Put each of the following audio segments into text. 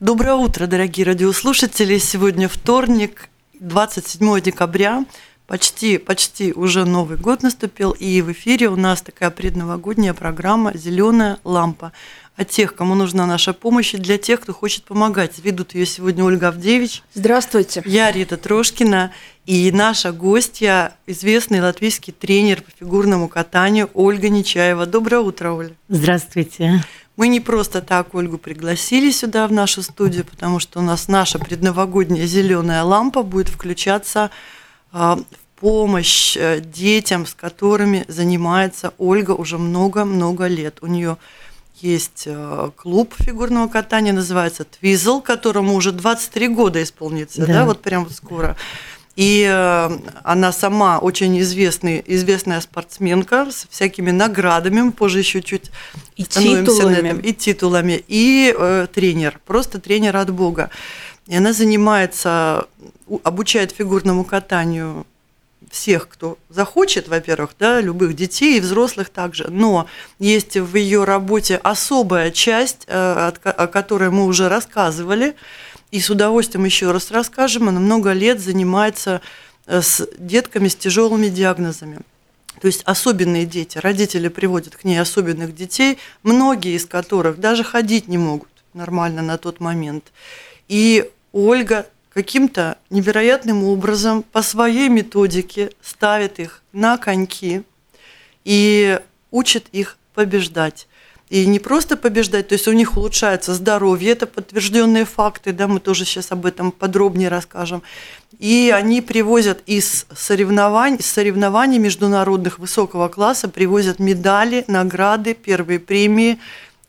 Доброе утро, дорогие радиослушатели. Сегодня вторник, 27 декабря. Почти, почти уже Новый год наступил, и в эфире у нас такая предновогодняя программа «Зеленая лампа». О тех, кому нужна наша помощь, и для тех, кто хочет помогать. Ведут ее сегодня Ольга Авдевич. Здравствуйте. Я Рита Трошкина. И наша гостья, известный латвийский тренер по фигурному катанию Ольга Нечаева. Доброе утро, Оля. Здравствуйте. Мы не просто так Ольгу пригласили сюда в нашу студию, потому что у нас наша предновогодняя зеленая лампа будет включаться а, в помощь э, детям, с которыми занимается Ольга уже много-много лет. У нее есть э, клуб фигурного катания, называется Твизл, которому уже 23 года исполнится, да, да вот прям скоро. И э, она сама очень известный, известная спортсменка с всякими наградами, мы позже еще чуть и титулами. на этом, и титулами, и э, тренер, просто тренер от Бога. И она занимается, обучает фигурному катанию всех, кто захочет, во-первых, да, любых детей и взрослых также. Но есть в ее работе особая часть, э, о которой мы уже рассказывали, и с удовольствием еще раз расскажем. Она много лет занимается э, с детками с тяжелыми диагнозами. То есть особенные дети. Родители приводят к ней особенных детей, многие из которых даже ходить не могут нормально на тот момент. И Ольга каким-то невероятным образом по своей методике ставит их на коньки и учит их побеждать. И не просто побеждать, то есть у них улучшается здоровье, это подтвержденные факты, да, мы тоже сейчас об этом подробнее расскажем. И они привозят из соревнований, из соревнований международных высокого класса, привозят медали, награды, первые премии,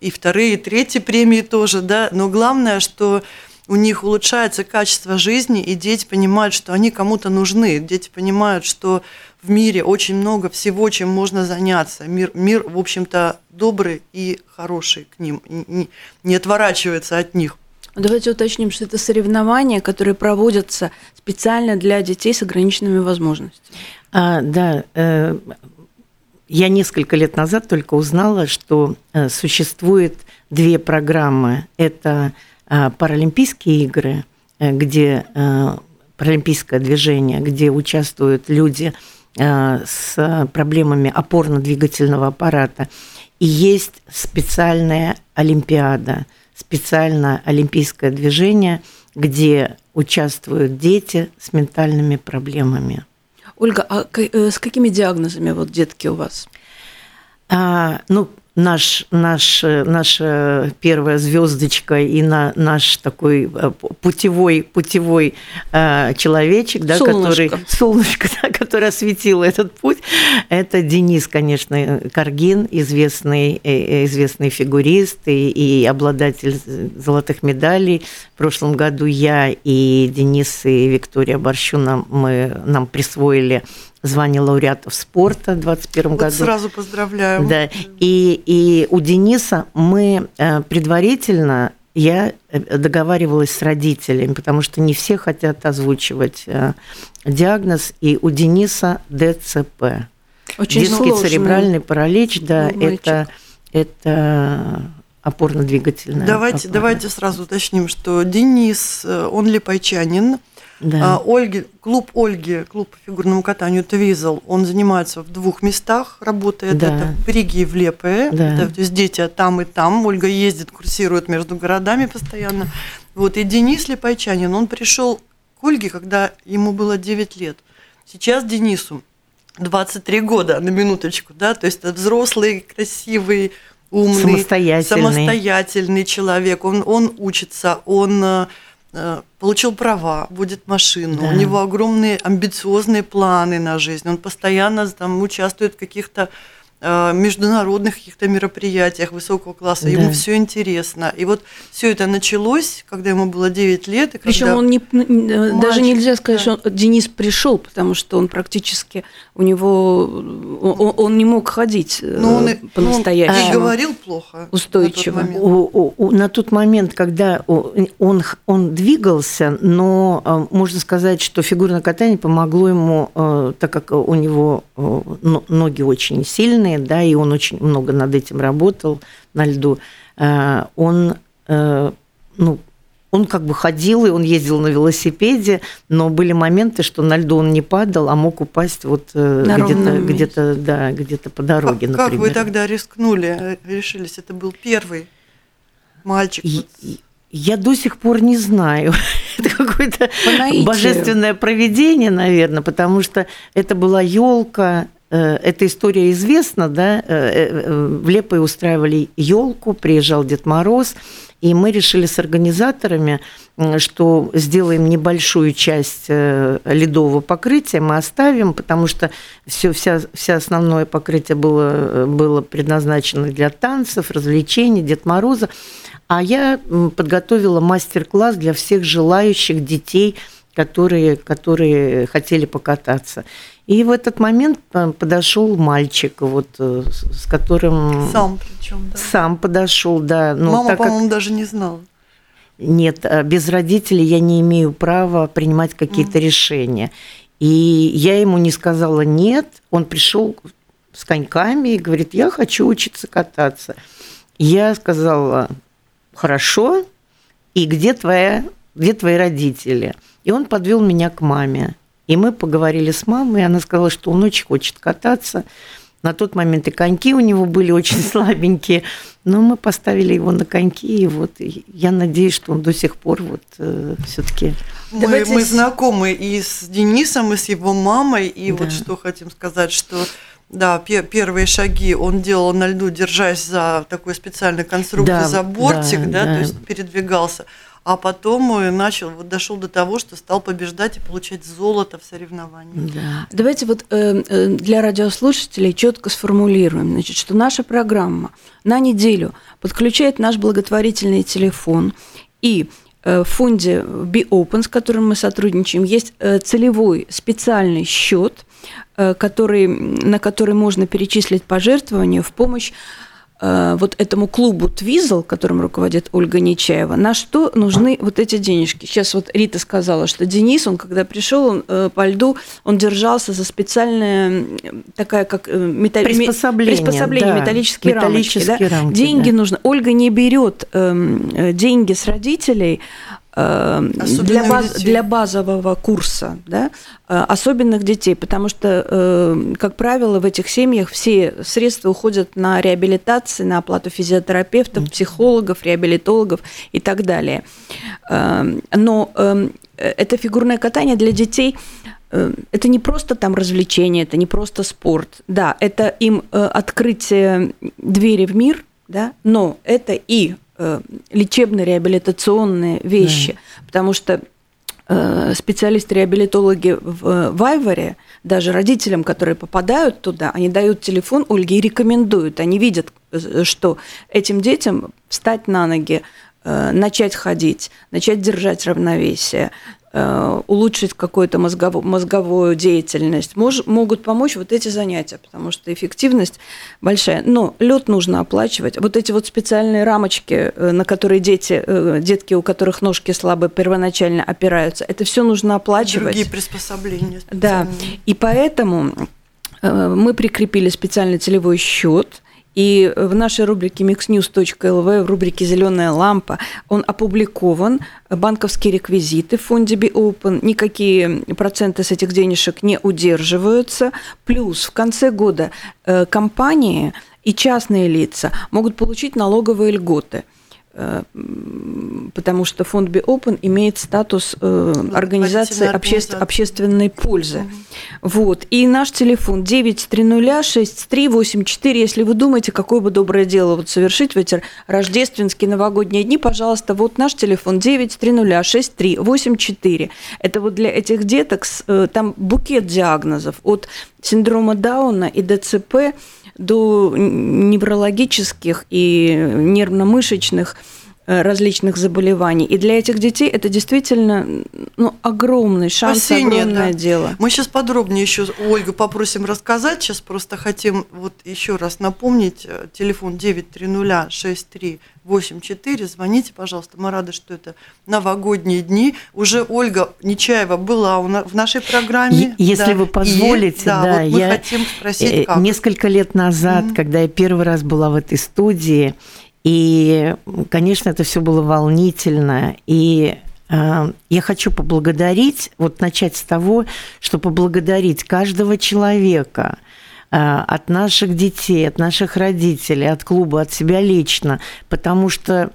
и вторые, и третьи премии тоже, да. Но главное, что у них улучшается качество жизни, и дети понимают, что они кому-то нужны. Дети понимают, что в мире очень много всего, чем можно заняться. Мир, мир в общем-то, добрый и хороший к ним, не, не отворачивается от них. Давайте уточним, что это соревнования, которые проводятся специально для детей с ограниченными возможностями. А, да, э, я несколько лет назад только узнала, что э, существует две программы. Это э, Паралимпийские игры, э, где э, паралимпийское движение, где участвуют люди Э, с проблемами опорно-двигательного аппарата. И есть специальная олимпиада, специальное олимпийское движение, где участвуют дети с ментальными проблемами. Ольга, а э, с какими диагнозами вот детки у вас? А, ну, наш, наш, наша первая звездочка и на, наш такой э, путевой, путевой э, человечек, да, который солнышко, да, который осветил этот путь, это Денис, конечно, Каргин, известный, э, известный фигурист и, и обладатель золотых медалей. В прошлом году я и Денис и Виктория Борщуна мы нам присвоили звание лауреатов спорта в 2021 вот году. Сразу поздравляю. Да. И, и у Дениса мы э, предварительно я э, договаривалась с родителями, потому что не все хотят озвучивать э, диагноз, и у Дениса ДЦП. Очень Детский сложный. церебральный паралич, да, это, это опорно-двигательная. Давайте, аппарат. давайте сразу уточним, что Денис, он липайчанин, да. А, Ольги, клуб Ольги, клуб по фигурному катанию Твизл, он занимается в двух местах, работает да. это в Риге и в Лепе. Да. Это, то есть дети там и там. Ольга ездит, курсирует между городами постоянно. Вот, и Денис Лепайчанин, он пришел к Ольге, когда ему было 9 лет. Сейчас Денису 23 года, на минуточку, да, то есть это взрослый, красивый, умный, самостоятельный, самостоятельный человек. Он, он учится, он э, получил права, будет машину, да. у него огромные амбициозные планы на жизнь, он постоянно там участвует в каких-то э, международных каких-то мероприятиях высокого класса. Да. Ему все интересно. И вот все это началось, когда ему было 9 лет. И Причем он не, мальчик, даже нельзя сказать, да. что Денис пришел, потому что он практически у него он, он не мог ходить ну, он, по-настоящему. Он и говорил плохо. Устойчиво. На тот, у, у, на тот момент, когда он, он двигался, но можно сказать, что фигурное катание помогло ему, так как у него ноги очень сильные, да, и он очень много над этим работал на льду, он, ну, он как бы ходил, и он ездил на велосипеде, но были моменты, что на льду он не падал, а мог упасть вот где-то, где-то, да, где-то по дороге, как, например. Как вы тогда рискнули, решились? Это был первый мальчик? И, я до сих пор не знаю. это какое-то божественное проведение, наверное, потому что это была елка. Эта история известна, да? В Лепой устраивали елку, приезжал Дед Мороз, и мы решили с организаторами, что сделаем небольшую часть ледового покрытия, мы оставим, потому что все, вся, вся основное покрытие было, было предназначено для танцев, развлечений, Дед Мороза. А я подготовила мастер-класс для всех желающих детей, которые, которые хотели покататься. И в этот момент э, подошел мальчик, вот, э, с которым... Сам причем, да? Сам подошел, да. Но Мама, по-моему, как... даже не знала. Нет, э, без родителей я не имею права принимать какие-то mm. решения. И я ему не сказала нет. Он пришел с коньками и говорит, я хочу учиться кататься. Я сказала, хорошо, и где, твоя, где твои родители? И он подвел меня к маме. И мы поговорили с мамой, и она сказала, что он очень хочет кататься. На тот момент и коньки у него были очень слабенькие, но мы поставили его на коньки, и вот я надеюсь, что он до сих пор вот э, все-таки. Мы, Давайте... мы знакомы и с Денисом, и с его мамой, и да. вот что хотим сказать, что да, первые шаги он делал на льду, держась за такой специальной конструкцию, да, за бортик, да, да, да, то есть передвигался. А потом начал, вот дошел до того, что стал побеждать и получать золото в соревнованиях. Да. Давайте вот э, э, для радиослушателей четко сформулируем, значит, что наша программа на неделю подключает наш благотворительный телефон и э, в фонде BeOpen, с которым мы сотрудничаем, есть целевой специальный счет, Э, который, на который можно перечислить пожертвования в помощь э, вот этому клубу Твизл, которым руководит Ольга Нечаева, на что нужны вот эти денежки. Сейчас вот Рита сказала, что Денис, он когда пришел он, э, по льду, он держался за специальное такая как металл... приспособление, приспособление да, металлические, металлические рамочки. Да? рамки. Деньги да. нужно. Ольга не берет э, деньги с родителей, для, баз, для базового курса, да, э, особенных детей, потому что, э, как правило, в этих семьях все средства уходят на реабилитацию, на оплату физиотерапевтов, психологов, реабилитологов и так далее. Эм, но эм, это фигурное катание для детей э, это не просто там развлечение, это не просто спорт. Да, это им открытие двери в мир, да, но это и Э, лечебно-реабилитационные вещи, да. потому что э, специалисты-реабилитологи в Вайваре, даже родителям, которые попадают туда, они дают телефон Ольге и рекомендуют. Они видят, э, что этим детям встать на ноги, начать ходить, начать держать равновесие, Э, улучшить какую-то мозговую, мозговую деятельность, мож, могут помочь вот эти занятия, потому что эффективность большая. Но лед нужно оплачивать. Вот эти вот специальные рамочки, э, на которые дети, э, детки, у которых ножки слабые, первоначально опираются, это все нужно оплачивать. Другие приспособления. Да, и поэтому мы прикрепили специальный целевой счет, и в нашей рубрике mixnews.lv, в рубрике «Зеленая лампа» он опубликован, банковские реквизиты в фонде BeOpen, никакие проценты с этих денежек не удерживаются. Плюс в конце года э, компании и частные лица могут получить налоговые льготы – потому что фонд BeOpen имеет статус э, организации обще, общественной пользы. Угу. Вот. И наш телефон 9306384. Если вы думаете, какое бы доброе дело вот совершить в эти рождественские новогодние дни, пожалуйста, вот наш телефон 9306384. Это вот для этих деток, э, там букет диагнозов от синдрома Дауна и ДЦП до неврологических и нервно-мышечных различных заболеваний. И для этих детей это действительно ну, огромный шанс, Спасение, огромное да. дело. Мы сейчас подробнее еще Ольгу попросим рассказать. Сейчас просто хотим вот еще раз напомнить. Э, телефон 9306384. Звоните, пожалуйста. Мы рады, что это новогодние дни. Уже Ольга Нечаева была в нашей программе. Если да. вы позволите, и, да, да вот мы я хотим спросить, э, как. Несколько лет назад, mm-hmm. когда я первый раз была в этой студии, и, конечно, это все было волнительно. И э, я хочу поблагодарить, вот начать с того, что поблагодарить каждого человека, э, от наших детей, от наших родителей, от клуба, от себя лично, потому что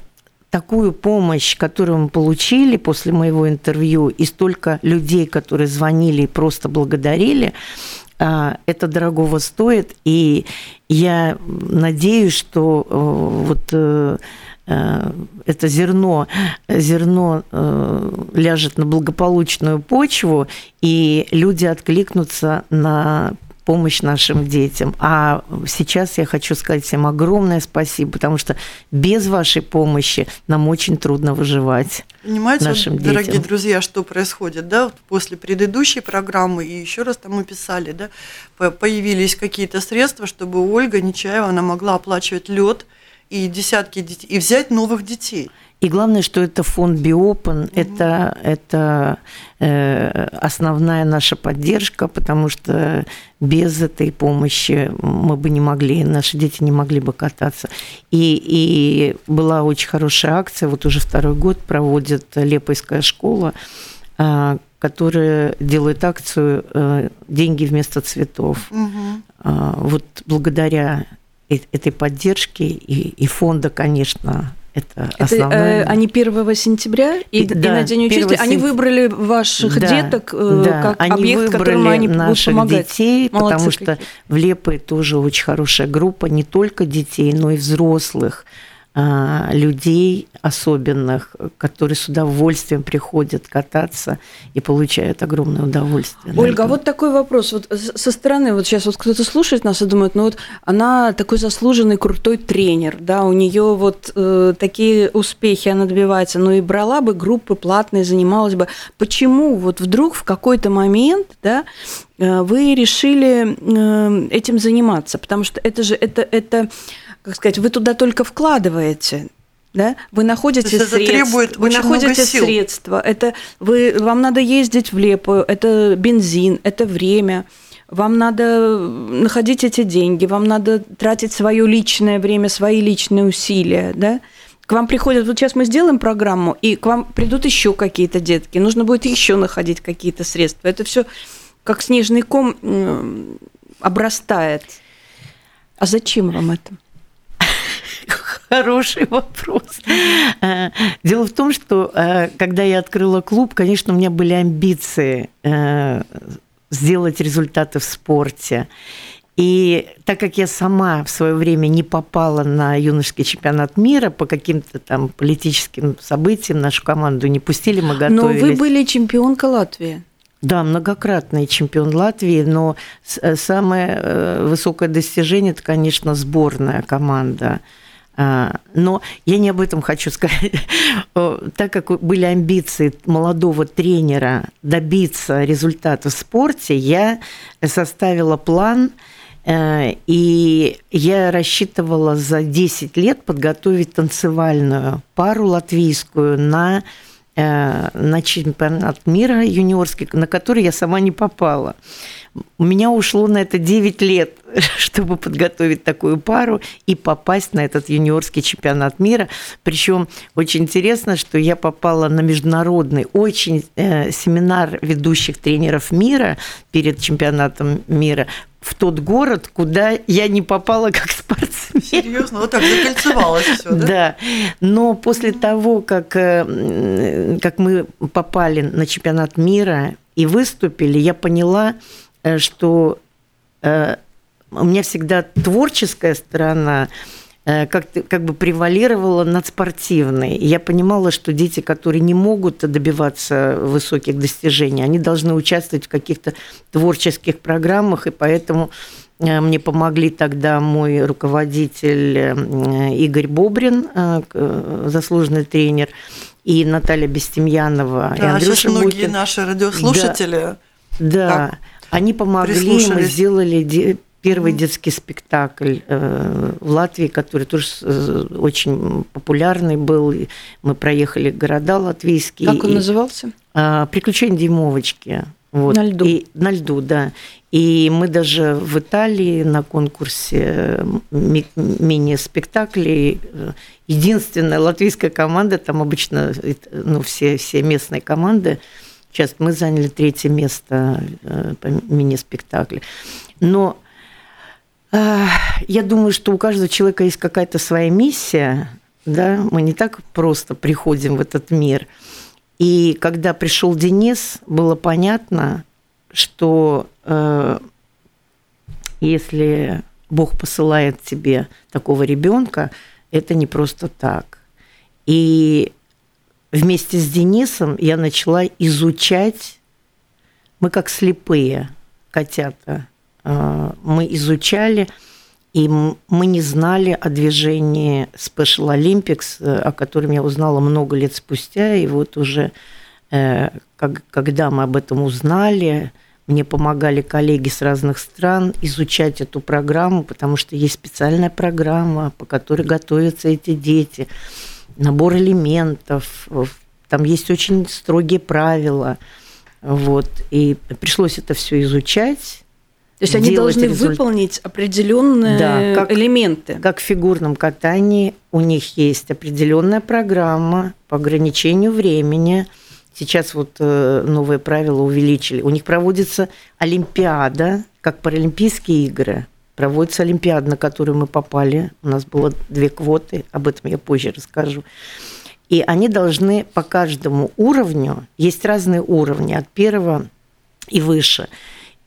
такую помощь, которую мы получили после моего интервью, и столько людей, которые звонили и просто благодарили, а, это дорогого стоит, и я надеюсь, что э, вот э, э, это зерно, зерно ляжет на благополучную почву, и люди откликнутся на помощь нашим детям. А сейчас я хочу сказать всем огромное спасибо, потому что без вашей помощи нам очень трудно выживать. Понимаете, нашим вот, дорогие детям. друзья, что происходит, да, вот после предыдущей программы, и еще раз там мы писали, да, появились какие-то средства, чтобы Ольга Нечаева, она могла оплачивать лед и десятки детей, и взять новых детей. И главное, что это фонд Биопен, mm-hmm. это, это э, основная наша поддержка, потому что без этой помощи мы бы не могли, наши дети не могли бы кататься. И, и была очень хорошая акция, вот уже второй год проводит Лепойская школа, э, которая делает акцию э, «Деньги вместо цветов». Mm-hmm. Э, вот благодаря этой поддержке и, и фонда, конечно, это, это основное. Э, они 1 сентября и, да, и на День учителя. Они выбрали ваших да, деток э, да, как они объект, которому они наших будут помогать. детей, Молодцы потому какие. что в Лепе тоже очень хорошая группа не только детей, но и взрослых. А, людей особенных, которые с удовольствием приходят кататься и получают огромное удовольствие. Ольга, а вот такой вопрос. Вот со стороны, вот сейчас вот кто-то слушает нас и думает, ну вот она такой заслуженный крутой тренер, да, у нее вот э, такие успехи она добивается, но и брала бы группы платные, занималась бы. Почему вот вдруг в какой-то момент, да, вы решили э, этим заниматься? Потому что это же это это как сказать, вы туда только вкладываете, да? Вы находите это средства, вы находите средства. Это вы, вам надо ездить в Лепую, это бензин, это время. Вам надо находить эти деньги, вам надо тратить свое личное время, свои личные усилия, да? К вам приходят, вот сейчас мы сделаем программу, и к вам придут еще какие-то детки, нужно будет еще находить какие-то средства. Это все как снежный ком обрастает. А зачем вам это? Хороший вопрос. Э, дело в том, что э, когда я открыла клуб, конечно, у меня были амбиции э, сделать результаты в спорте. И так как я сама в свое время не попала на юношеский чемпионат мира по каким-то там политическим событиям, нашу команду не пустили, мы готовились. Но вы были чемпионка Латвии. Да, многократный чемпион Латвии, но самое высокое достижение – это, конечно, сборная команда – а, но я не об этом хочу сказать. Так как были амбиции молодого тренера добиться результата в спорте, я составила план, э, и я рассчитывала за 10 лет подготовить танцевальную пару латвийскую на э, на чемпионат мира юниорский, на который я сама не попала. У меня ушло на это 9 лет, чтобы подготовить такую пару и попасть на этот юниорский чемпионат мира. Причем очень интересно, что я попала на международный очень э, семинар ведущих тренеров мира перед чемпионатом мира в тот город, куда я не попала как спортсмен. Серьезно, вот так закольцевалось все, да? Да. Но после того, как, э, как мы попали на чемпионат мира и выступили, я поняла, что э, у меня всегда творческая сторона э, как, как бы превалировала над спортивной. И я понимала, что дети, которые не могут добиваться высоких достижений, они должны участвовать в каких-то творческих программах, и поэтому Мне помогли тогда мой руководитель Игорь Бобрин, заслуженный тренер, и Наталья Бестемьянова. Да, и Андрюша сейчас многие Букин. наши радиослушатели. Да, да. Они помогли, мы сделали первый детский спектакль э, в Латвии, который тоже э, очень популярный был. Мы проехали города латвийские. Как он и, назывался? Э, «Приключения Димовочки». Вот. На льду. И, на льду, да. И мы даже в Италии на конкурсе ми- мини-спектаклей единственная латвийская команда, там обычно ну, все, все местные команды, сейчас мы заняли третье место по мини-спектаклю. Но я думаю, что у каждого человека есть какая-то своя миссия, да, мы не так просто приходим в этот мир. И когда пришел Денис, было понятно, что э, если Бог посылает тебе такого ребенка, это не просто так. И вместе с Денисом я начала изучать, мы как слепые котята, мы изучали, и мы не знали о движении Special Olympics, о котором я узнала много лет спустя, и вот уже когда мы об этом узнали, мне помогали коллеги с разных стран изучать эту программу, потому что есть специальная программа, по которой готовятся эти дети, набор элементов, там есть очень строгие правила. Вот. И пришлось это все изучать. То есть они должны результ... выполнить определенные да, как, элементы. Как в фигурном катании у них есть определенная программа по ограничению времени – Сейчас вот э, новые правила увеличили. У них проводится Олимпиада, как Паралимпийские игры. Проводится Олимпиада, на которую мы попали. У нас было две квоты, об этом я позже расскажу. И они должны по каждому уровню, есть разные уровни, от первого и выше.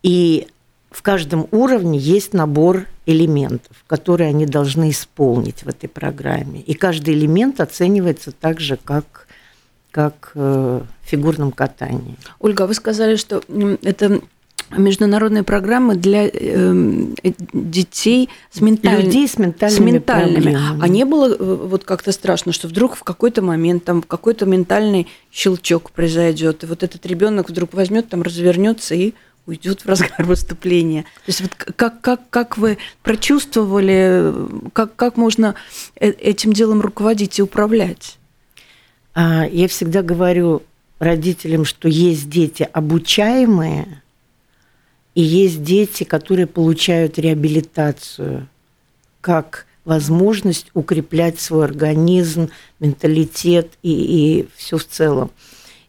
И в каждом уровне есть набор элементов, которые они должны исполнить в этой программе. И каждый элемент оценивается так же, как как э, в фигурном катании. Ольга, вы сказали, что это международные программы для э, детей с ментальными, людей с ментальными, с ментальными. проблемами. А не было э, вот как-то страшно, что вдруг в какой-то момент там какой-то ментальный щелчок произойдет, и вот этот ребенок вдруг возьмет, там развернется и уйдет в разгар выступления. То есть вот как, как, как вы прочувствовали, как, как можно э, этим делом руководить и управлять? А, я всегда говорю родителям, что есть дети обучаемые, и есть дети, которые получают реабилитацию как возможность укреплять свой организм, менталитет и, и все в целом.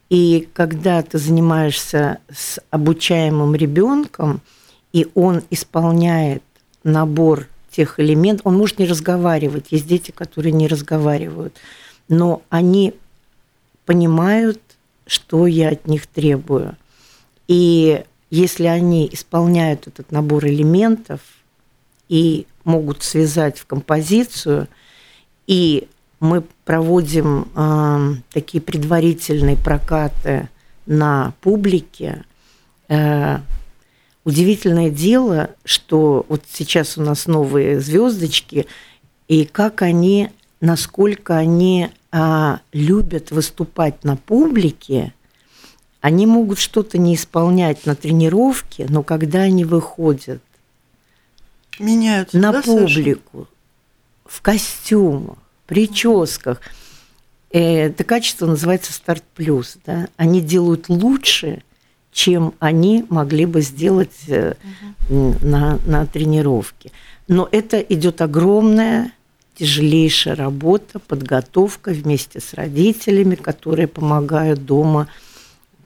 И когда ты занимаешься с обучаемым ребенком, и он исполняет набор тех элементов, он может не разговаривать. Есть дети, которые не разговаривают, но они понимают, что я от них требую. И если они исполняют этот набор элементов и могут связать в композицию, и мы проводим э, такие предварительные прокаты на публике, э, удивительное дело, что вот сейчас у нас новые звездочки, и как они, насколько они а, любят выступать на публике, они могут что-то не исполнять на тренировке, но когда они выходят Меняются, на да, публику, Саша? в костюмах, прическах, э, это качество называется старт плюс. Да? Они делают лучше, чем они могли бы сделать угу. на, на тренировке. Но это идет огромная тяжелейшая работа, подготовка вместе с родителями, которые помогают дома,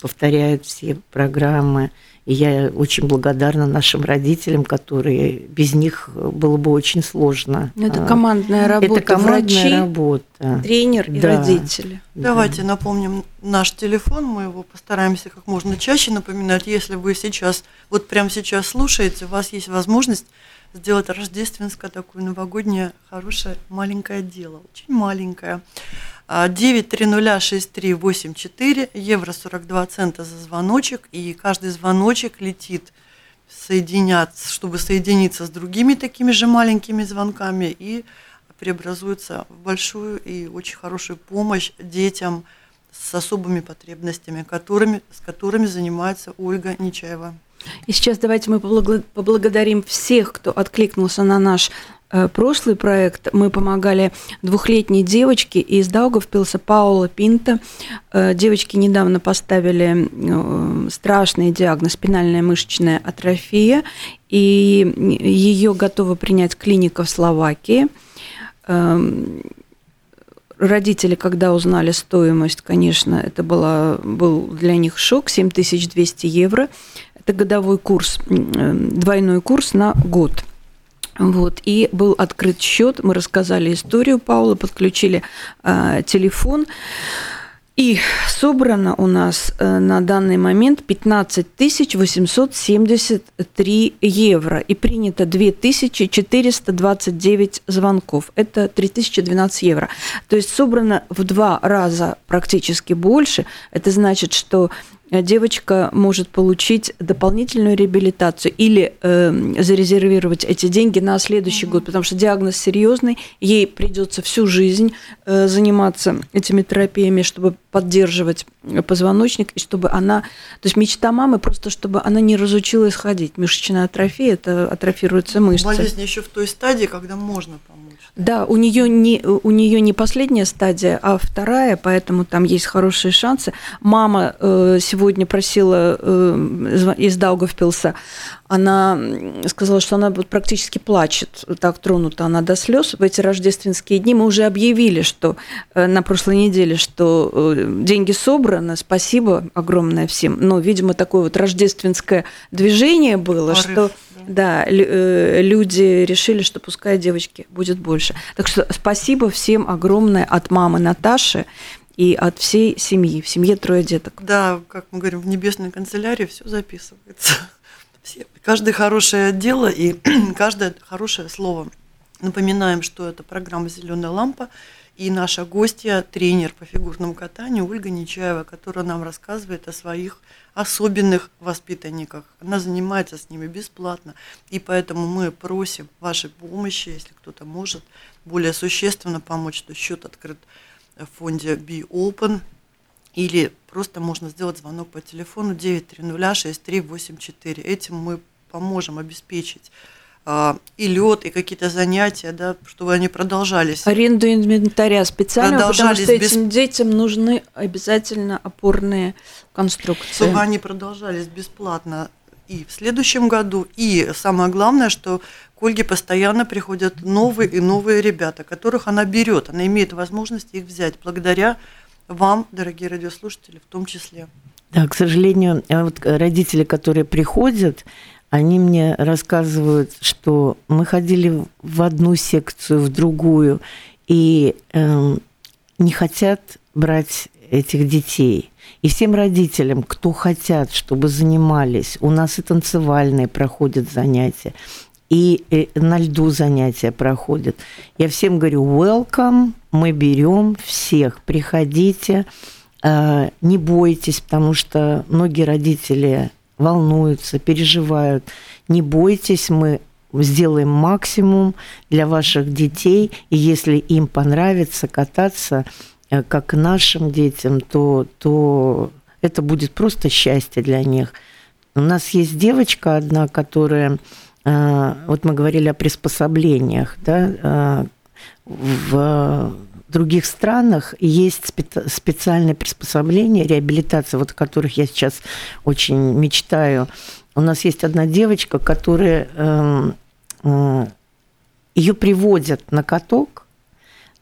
повторяют все программы. И я очень благодарна нашим родителям, которые без них было бы очень сложно. Ну, это командная работа. Это командная Врачи, работа. Тренер и да. родители. Давайте напомним наш телефон, мы его постараемся как можно чаще напоминать. Если вы сейчас, вот прямо сейчас слушаете, у вас есть возможность сделать рождественское такое новогоднее хорошее маленькое дело, очень маленькое. 9306384, евро 42 цента за звоночек, и каждый звоночек летит соединяться, чтобы соединиться с другими такими же маленькими звонками и преобразуется в большую и очень хорошую помощь детям с особыми потребностями, которыми, с которыми занимается Ольга Нечаева. И сейчас давайте мы поблагодарим всех, кто откликнулся на наш прошлый проект. Мы помогали двухлетней девочке из Даугавпилса Паула Пинта. Э, девочке недавно поставили э, страшный диагноз спинальная мышечная атрофия, и ее готова принять клиника в Словакии. Эм, родители, когда узнали стоимость, конечно, это была, был для них шок, 7200 евро. Это годовой курс, двойной курс на год. Вот, и был открыт счет, мы рассказали историю Паула, подключили э, телефон. И собрано у нас э, на данный момент 15 873 евро. И принято 2429 звонков. Это 3012 евро. То есть собрано в два раза практически больше. Это значит, что девочка может получить дополнительную реабилитацию или э, зарезервировать эти деньги на следующий mm-hmm. год, потому что диагноз серьезный, ей придется всю жизнь э, заниматься этими терапиями, чтобы поддерживать позвоночник, и чтобы она... То есть мечта мамы просто, чтобы она не разучилась ходить. Мышечная атрофия, это атрофируются мышцы. Болезнь еще в той стадии, когда можно помочь. Да, у нее не, у нее не последняя стадия, а вторая, поэтому там есть хорошие шансы. Мама э, сегодня просила э, из Даугавпилса, она сказала, что она практически плачет, так тронута она до слез. В эти рождественские дни мы уже объявили, что э, на прошлой неделе, что э, деньги собраны, спасибо огромное всем. Но, видимо, такое вот рождественское движение было, Порыв, что да, э, люди решили, что пускай девочки будет больше. Так что спасибо всем огромное от мамы Наташи и от всей семьи. В семье трое деток. Да, как мы говорим, в небесной канцелярии все записывается. Все, каждое хорошее дело и каждое хорошее слово. Напоминаем, что это программа «Зеленая лампа», и наша гостья, тренер по фигурному катанию Ольга Нечаева, которая нам рассказывает о своих особенных воспитанниках. Она занимается с ними бесплатно, и поэтому мы просим вашей помощи, если кто-то может более существенно помочь, то счет открыт в фонде Be Open, или просто можно сделать звонок по телефону 9306384. Этим мы поможем обеспечить и лед, и какие-то занятия, да, чтобы они продолжались. Аренду инвентаря специально, потому что без... этим детям нужны обязательно опорные конструкции. Чтобы они продолжались бесплатно и в следующем году. И самое главное, что к Ольге постоянно приходят новые и новые ребята, которых она берет. Она имеет возможность их взять благодаря вам, дорогие радиослушатели, в том числе. Да, к сожалению, вот родители, которые приходят, они мне рассказывают, что мы ходили в одну секцию, в другую, и э, не хотят брать этих детей. И всем родителям, кто хотят, чтобы занимались, у нас и танцевальные проходят занятия, и э, на льду занятия проходят. Я всем говорю, welcome, мы берем всех, приходите, э, не бойтесь, потому что многие родители волнуются, переживают. Не бойтесь, мы сделаем максимум для ваших детей, и если им понравится кататься, э, как нашим детям, то, то это будет просто счастье для них. У нас есть девочка одна, которая, э, вот мы говорили о приспособлениях, да, э, в других странах есть специальные приспособления, реабилитация, вот о которых я сейчас очень мечтаю. У нас есть одна девочка, которая э, э, ее приводят на каток,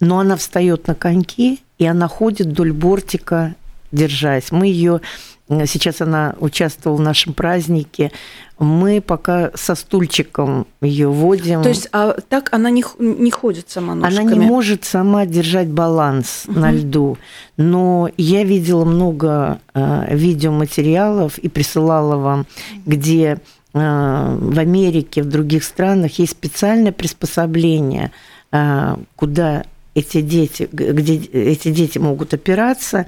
но она встает на коньки, и она ходит вдоль бортика, держась. Мы ее Сейчас она участвовала в нашем празднике. Мы пока со стульчиком ее водим. То есть, а так она не, не ходит сама ножками? Она не может сама держать баланс угу. на льду. Но я видела много э, видеоматериалов и присылала вам, где э, в Америке, в других странах есть специальное приспособление, э, куда эти дети, где эти дети могут опираться,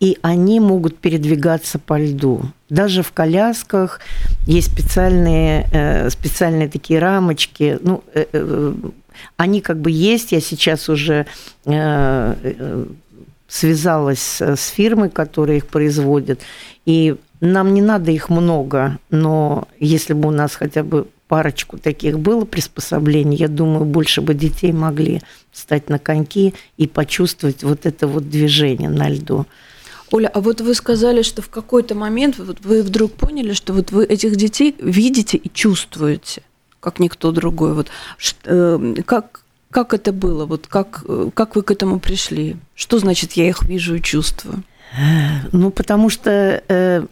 и они могут передвигаться по льду. Даже в колясках есть специальные, э, специальные такие рамочки. Ну, э, э, они как бы есть. Я сейчас уже связалась с фирмой, которая их производит. И нам не надо их много, но если бы у нас хотя бы парочку таких было приспособлений, я думаю, больше бы детей могли встать на коньки и почувствовать вот это вот движение на льду. Оля, а вот вы сказали, что в какой-то момент вот вы вдруг поняли, что вот вы этих детей видите и чувствуете, как никто другой. Вот э, как как это было? Вот как э, как вы к этому пришли? Что значит я их вижу и чувствую? Ну, потому что э,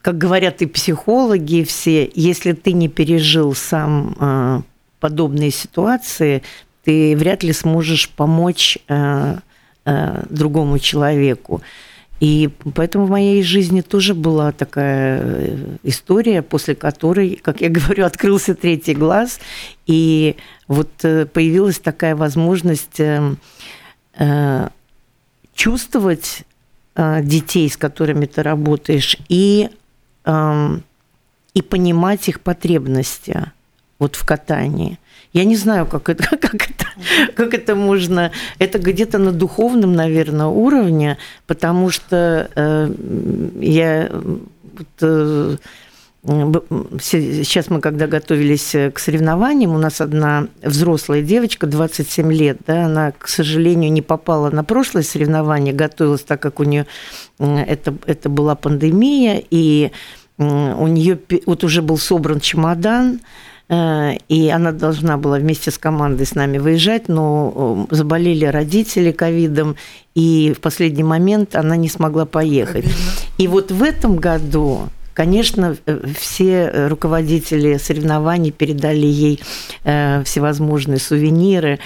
как говорят и психологи все, если ты не пережил сам подобные ситуации, ты вряд ли сможешь помочь э, другому человеку. И поэтому в моей жизни тоже была такая история, после которой, как я говорю, открылся третий глаз, и вот появилась такая возможность чувствовать Э, детей, с которыми ты работаешь, и, эм, и понимать их потребности вот в катании. Я не знаю, как это, как это, как это можно. Это где-то на духовном, наверное, уровне, потому что э, я вот, э, Сейчас мы, когда готовились э, к соревнованиям, у нас одна взрослая девочка, 27 лет, да, она, к сожалению, не попала на прошлое соревнование, готовилась так, как у нее это, это была пандемия, и у нее вот уже был собран чемодан, и она должна была вместе с командой с нами выезжать, но заболели родители ковидом, и в последний момент она не смогла поехать. Обидно. И вот в этом году Конечно, э, все э, руководители соревнований передали ей э, всевозможные сувениры.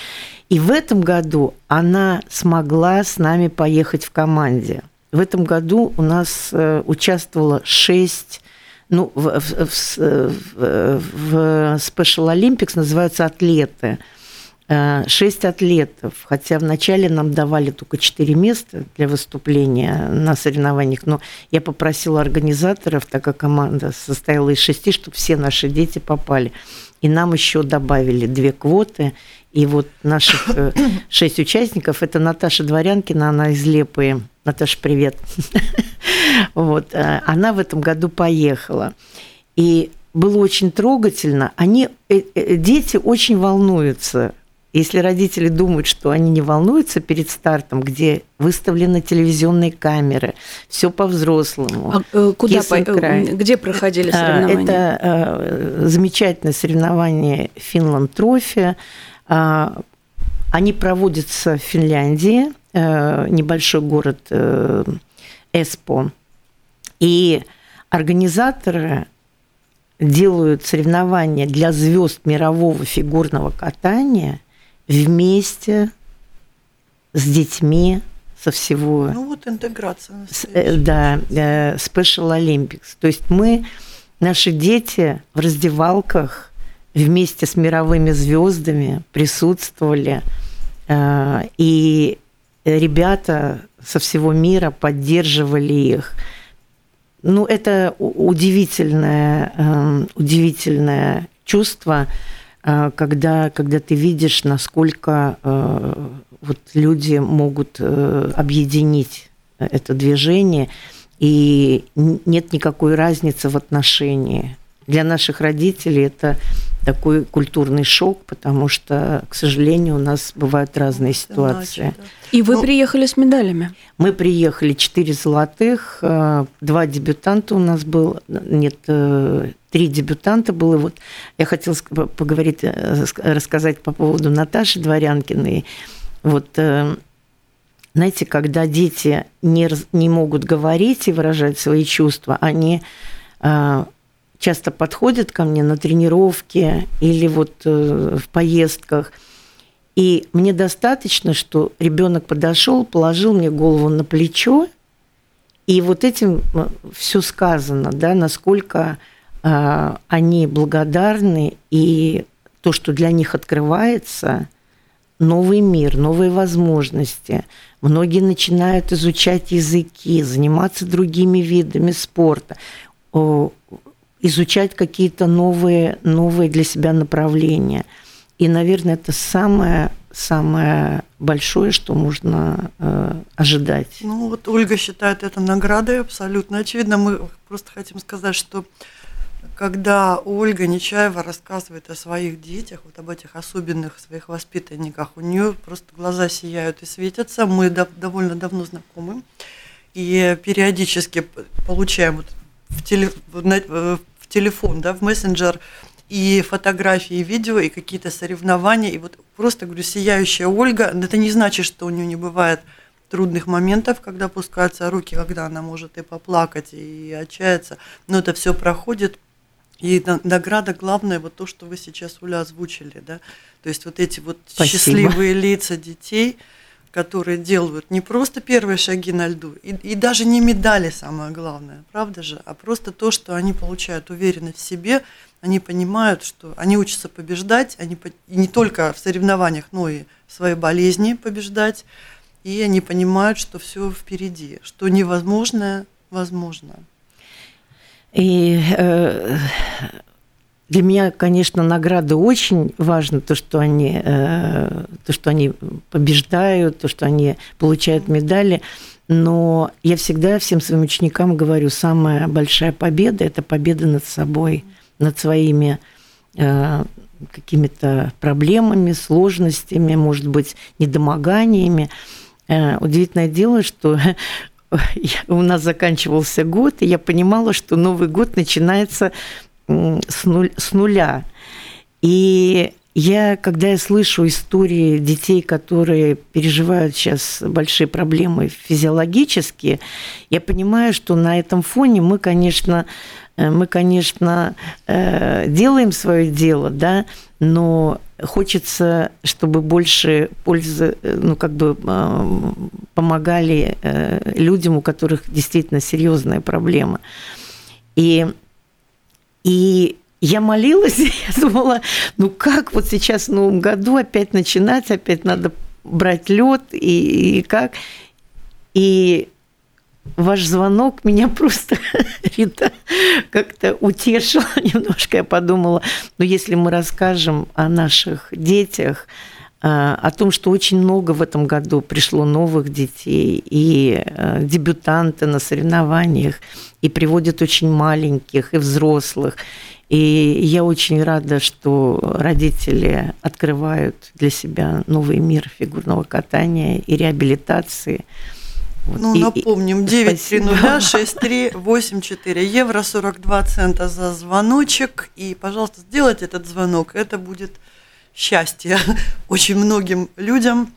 И в этом году она смогла с нами поехать в команде. В этом году у нас участвовало шесть ну, в, в, в, в Special Olympics называются атлеты – Э, шесть атлетов, хотя вначале нам давали только четыре места для выступления на соревнованиях, но я попросила организаторов, так как команда состояла из шести, чтобы все наши дети попали. И нам еще добавили две квоты. И вот наших э, шесть участников – это Наташа Дворянкина, она из Лепы. Наташа, привет. Вот, э, она в этом году поехала. И было очень трогательно. Они, дети очень волнуются если родители думают, что они не волнуются перед стартом, где выставлены телевизионные камеры, все по-взрослому. А, э, куда по, где проходили а, соревнования? Это э, замечательное соревнование Финланд Трофи. А, они проводятся в Финляндии, э, небольшой город Эспо. И организаторы делают соревнования для звезд мирового фигурного катания – вместе с детьми со всего. Ну вот интеграция. С, э, да, э, Special Olympics. То есть мы, наши дети в раздевалках вместе с мировыми звездами присутствовали, э, и ребята со всего мира поддерживали их. Ну, это удивительное, удивительное чувство, а, когда, когда ты видишь, насколько э, вот люди могут э, объединить это движение, и нет никакой разницы в отношении. Для наших родителей это такой культурный шок, потому что, к сожалению, у нас бывают разные ситуации. И вы ну, приехали с медалями? Мы приехали четыре золотых, э, два дебютанта у нас был, нет, э, три дебютанта было. Вот я хотела поговорить, э, рассказать по поводу Наташи Дворянкиной. Вот знаете, когда дети не, не могут говорить и выражать свои чувства, они часто подходят ко мне на тренировке или вот э, в поездках. И мне достаточно, что ребенок подошел, положил мне голову на плечо, и вот этим э, все сказано, да, насколько э, они благодарны, и то, что для них открывается, новый мир, новые возможности. Многие начинают изучать языки, заниматься другими видами спорта, изучать какие-то новые, новые для себя направления. И, наверное, это самое самое большое, что можно э, ожидать. Ну вот Ольга считает это наградой абсолютно. Очевидно, мы просто хотим сказать, что когда Ольга Нечаева рассказывает о своих детях, вот об этих особенных своих воспитанниках, у нее просто глаза сияют и светятся. Мы дов- довольно давно знакомы и периодически получаем вот в, теле- в телефон, да, в мессенджер и фотографии, и видео, и какие-то соревнования, и вот просто, говорю, сияющая Ольга, это не значит, что у нее не бывает трудных моментов, когда опускаются руки, когда она может и поплакать, и отчаяться, но это все проходит, и награда главная, вот то, что вы сейчас, Уля, озвучили, да, то есть вот эти вот Спасибо. счастливые лица детей, которые делают не просто первые шаги на льду, и, и даже не медали самое главное, правда же, а просто то, что они получают уверенность в себе, они понимают, что они учатся побеждать, они и не только в соревнованиях, но и в своей болезни побеждать, и они понимают, что все впереди, что невозможное возможно. И э, для меня, конечно, награды очень важны, то, что они, э, то, что они побеждают, то, что они получают медали. Но я всегда всем своим ученикам говорю, самая большая победа – это победа над собой – над своими э, какими-то проблемами, сложностями, может быть, недомоганиями. Э, удивительное дело, что у нас заканчивался год, и я понимала, что Новый год начинается с, нуль, с нуля. И я, когда я слышу истории детей, которые переживают сейчас большие проблемы физиологические, я понимаю, что на этом фоне мы, конечно, Э, мы, конечно, э, делаем свое дело, да, но хочется, чтобы больше пользы, э, ну, как бы помогали людям, у которых действительно серьезная проблема. И, и я молилась, я думала, ну как вот сейчас в Новом году опять начинать, опять надо брать лед и, и как. И ваш звонок меня просто, Рита, как-то утешил немножко. Я подумала, ну, если мы расскажем о наших детях, о том, что очень много в этом году пришло новых детей и а, дебютанты на соревнованиях, и приводят очень маленьких и взрослых. И я очень рада, что родители открывают для себя новый мир фигурного катания и реабилитации – вот. Ну, и, напомним, 930-6384 евро, 42 цента за звоночек. И, пожалуйста, сделайте этот звонок. Это будет счастье очень многим людям.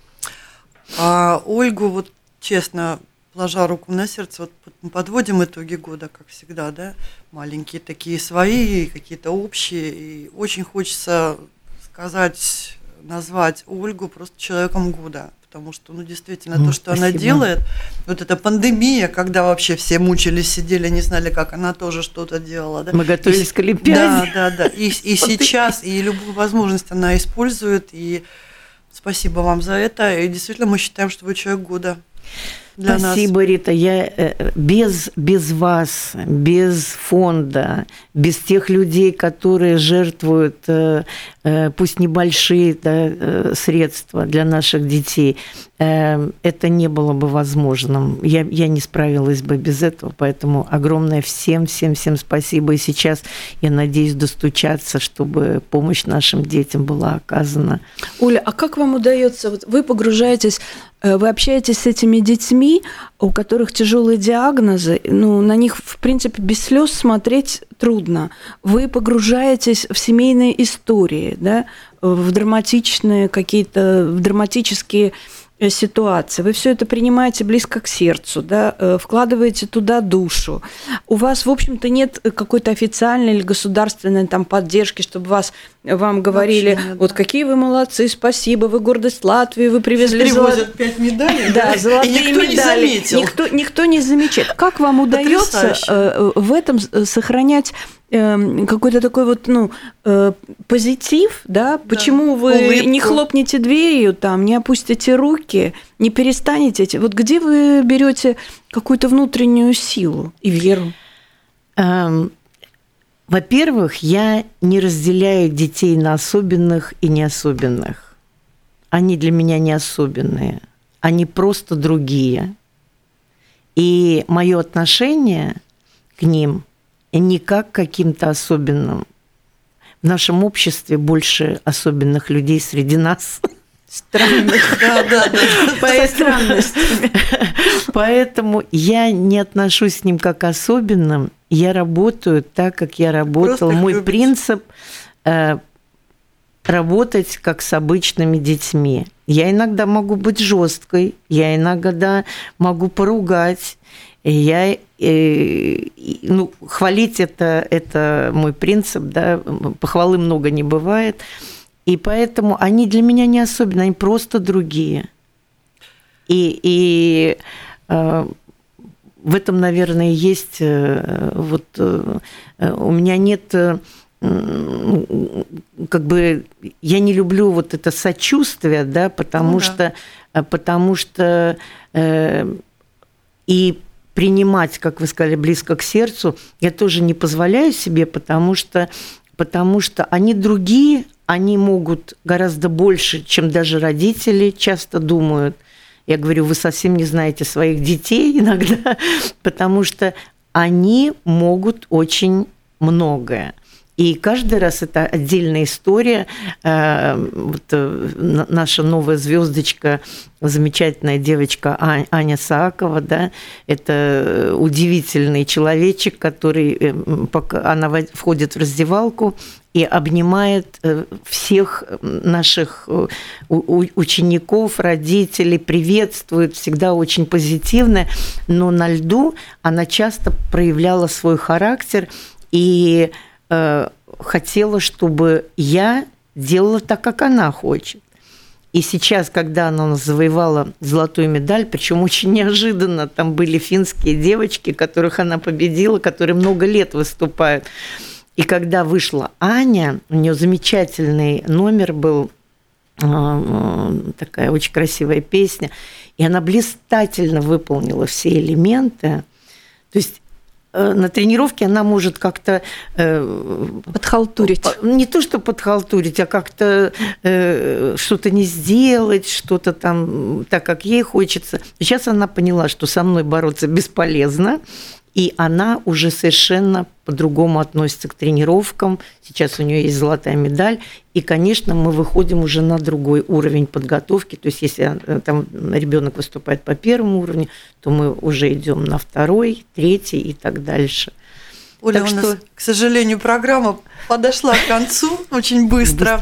А Ольгу, вот честно, ложа руку на сердце, вот подводим итоги года, как всегда, да, маленькие такие свои, какие-то общие. И очень хочется сказать, назвать Ольгу просто человеком года потому что, ну, действительно, ну, то, что спасибо. она делает, вот эта пандемия, когда вообще все мучились, сидели, не знали, как она тоже что-то делала. Да? Мы готовились и, к Олимпиаде. Да, да, да. И, и сейчас, и любую возможность она использует, и спасибо вам за это. И действительно, мы считаем, что вы человек года для Спасибо, нас. Рита. Я э, без, без вас, без фонда, без тех людей, которые жертвуют, э, э, пусть небольшие да, средства для наших детей, это не было бы возможным. Я, я не справилась бы без этого, поэтому огромное всем, всем, всем спасибо. И сейчас я надеюсь достучаться, чтобы помощь нашим детям была оказана. Оля, а как вам удается? Вот вы погружаетесь Э, вы общаетесь с этими детьми, у которых тяжелые диагнозы, ну, на них, в принципе, без слез смотреть трудно. Вы погружаетесь в семейные истории, да, в драматичные какие-то, в драматические ситуации, вы все это принимаете близко к сердцу, да, э, вкладываете туда душу. У вас, в общем-то, нет какой-то официальной или государственной там поддержки, чтобы вас вам говорили, нет, вот да. какие вы молодцы, спасибо, вы гордость Латвии, вы привезли золотые пять медалей, да, золотые никто медали. Не заметил. Никто, никто не замечает. Как вам удается. Э, в этом сохранять э, какой-то такой вот, ну, э, позитив, да? Почему вы Улыбку. не хлопнете дверью там, не опустите руки, не перестанете? Вот где вы берете какую-то внутреннюю силу и веру? Эм, во-первых, я не разделяю детей на особенных и неособенных. Они для меня не особенные, они просто другие. И мое отношение к ним не как к каким-то особенным. В нашем обществе больше особенных людей среди нас. Странных. Да, да, да. Поэтому, поэтому я не отношусь к ним как особенным. Я работаю так, как я работал. Мой любите. принцип э, работать как с обычными детьми. Я иногда могу быть жесткой, я иногда могу поругать, я э, ну, хвалить это, это мой принцип, да, похвалы много не бывает. И поэтому они для меня не особенно, они просто другие. И, и э, в этом, наверное, есть э, вот э, у меня нет э, как бы я не люблю вот это сочувствие, да, потому ну, что да. потому что э, и принимать, как вы сказали, близко к сердцу, я тоже не позволяю себе, потому что потому что они другие, они могут гораздо больше, чем даже родители часто думают. Я говорю, вы совсем не знаете своих детей иногда, потому что они могут очень многое. И каждый раз это отдельная история. Э, вот э, наша новая звездочка, замечательная девочка Аня Саакова, да, это удивительный человечек, который, э, она входит в раздевалку и обнимает всех наших учеников, родителей, приветствует, всегда очень позитивная, но на льду она часто проявляла свой характер и э, хотела, чтобы я делала так, как она хочет. И сейчас, когда она завоевала золотую медаль, причем очень неожиданно, там были финские девочки, которых она победила, которые много лет выступают. И когда вышла Аня, у нее замечательный номер был, а, такая очень красивая песня, и она блистательно выполнила все элементы. То есть Э, на тренировке она может как-то... Э, подхалтурить. Не то, что подхалтурить, а как-то э, что-то не сделать, что-то там так, как ей хочется. Сейчас она поняла, что со мной бороться бесполезно, и она уже совершенно по-другому относится к тренировкам. Сейчас у нее есть золотая медаль. И, конечно, мы выходим уже на другой уровень подготовки. То есть, если э, там ребенок выступает по первому уровню, то мы уже идем на второй, третий и так дальше. Оля, так у нас, что... к сожалению, программа подошла к концу очень быстро.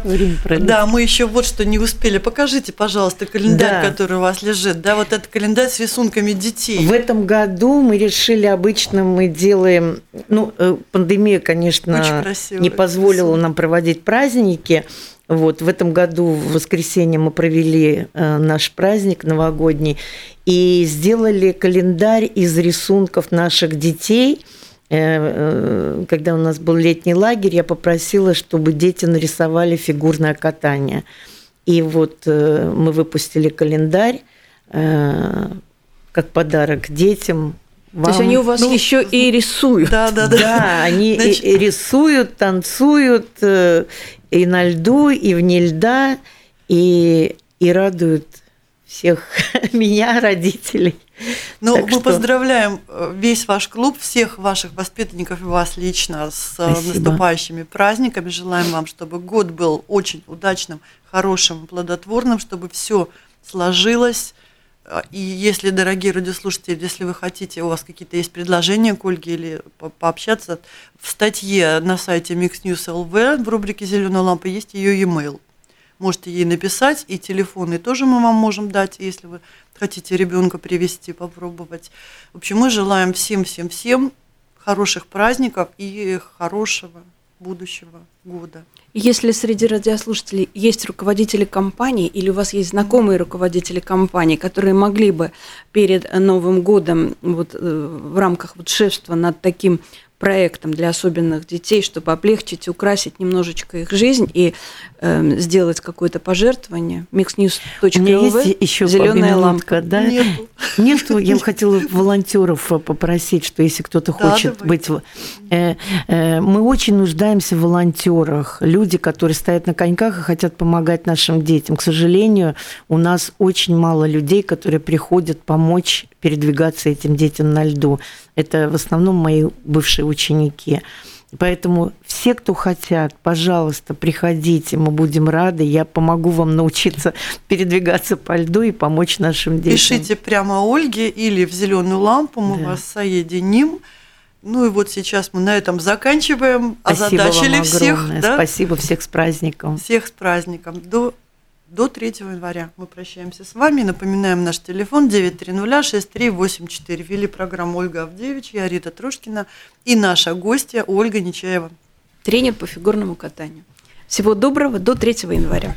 Да, мы еще вот что не успели. Покажите, пожалуйста, календарь, да. который у вас лежит. Да, вот этот календарь с рисунками детей. В этом году мы решили, обычно мы делаем, ну, э, пандемия, конечно, не позволила рисунок. нам проводить праздники. Вот, в этом году в воскресенье мы провели э, наш праздник новогодний и сделали календарь из рисунков наших детей – когда у нас был летний лагерь, я попросила, чтобы дети нарисовали фигурное катание. И вот э, мы выпустили календарь как подарок детям. Вам. То есть они у вас ну, еще и рисуют. Да, да, да. Да, они Значит... и рисуют, танцуют и на льду, и вне льда, и, и радуют всех меня, родителей. Ну, так мы что... поздравляем э, весь ваш клуб, всех ваших воспитанников и вас лично с э, Спасибо. наступающими праздниками. Желаем вам, чтобы год был очень удачным, хорошим, плодотворным, чтобы все сложилось. Э, и если, дорогие радиослушатели, если вы хотите, у вас какие-то есть предложения к Ольге или по пообщаться, в статье на сайте Mix News LV в рубрике «Зеленая лампа» есть ее e-mail. Можете ей написать, и телефоны тоже мы вам можем дать, если вы хотите ребенка привести, попробовать. В общем, мы желаем всем-всем-всем хороших праздников и хорошего будущего года. Если среди радиослушателей есть руководители компаний или у вас есть знакомые руководители компаний, которые могли бы перед Новым годом вот, э, в рамках вот шефства над таким проектом для особенных детей, чтобы облегчить, украсить немножечко их жизнь и э, сделать какое-то пожертвование. Mixnews.lv есть еще зеленая лампа. Да? Нету. Нету. Я бы хотела волонтеров попросить, что если кто-то хочет да, быть... Э, э, мы очень нуждаемся в волонтерах. Люди, которые стоят на коньках и хотят помогать нашим детям. К сожалению, у нас очень мало людей, которые приходят помочь передвигаться этим детям на льду. Это в основном мои бывшие ученики. Поэтому все, кто хотят, пожалуйста, приходите, мы будем рады. Я помогу вам научиться передвигаться по льду и помочь нашим детям. Пишите прямо Ольге или в зеленую лампу, мы да. вас соединим. Ну и вот сейчас мы на этом заканчиваем. Спасибо Озадачили вам всех. Да? Спасибо всех с праздником. Всех с праздником. До до 3 января. Мы прощаемся с вами. Напоминаем наш телефон 930-6384. Вели программу Ольга Авдевич, я Рита Трушкина и наша гостья Ольга Нечаева. Тренер по фигурному катанию. Всего доброго до 3 января.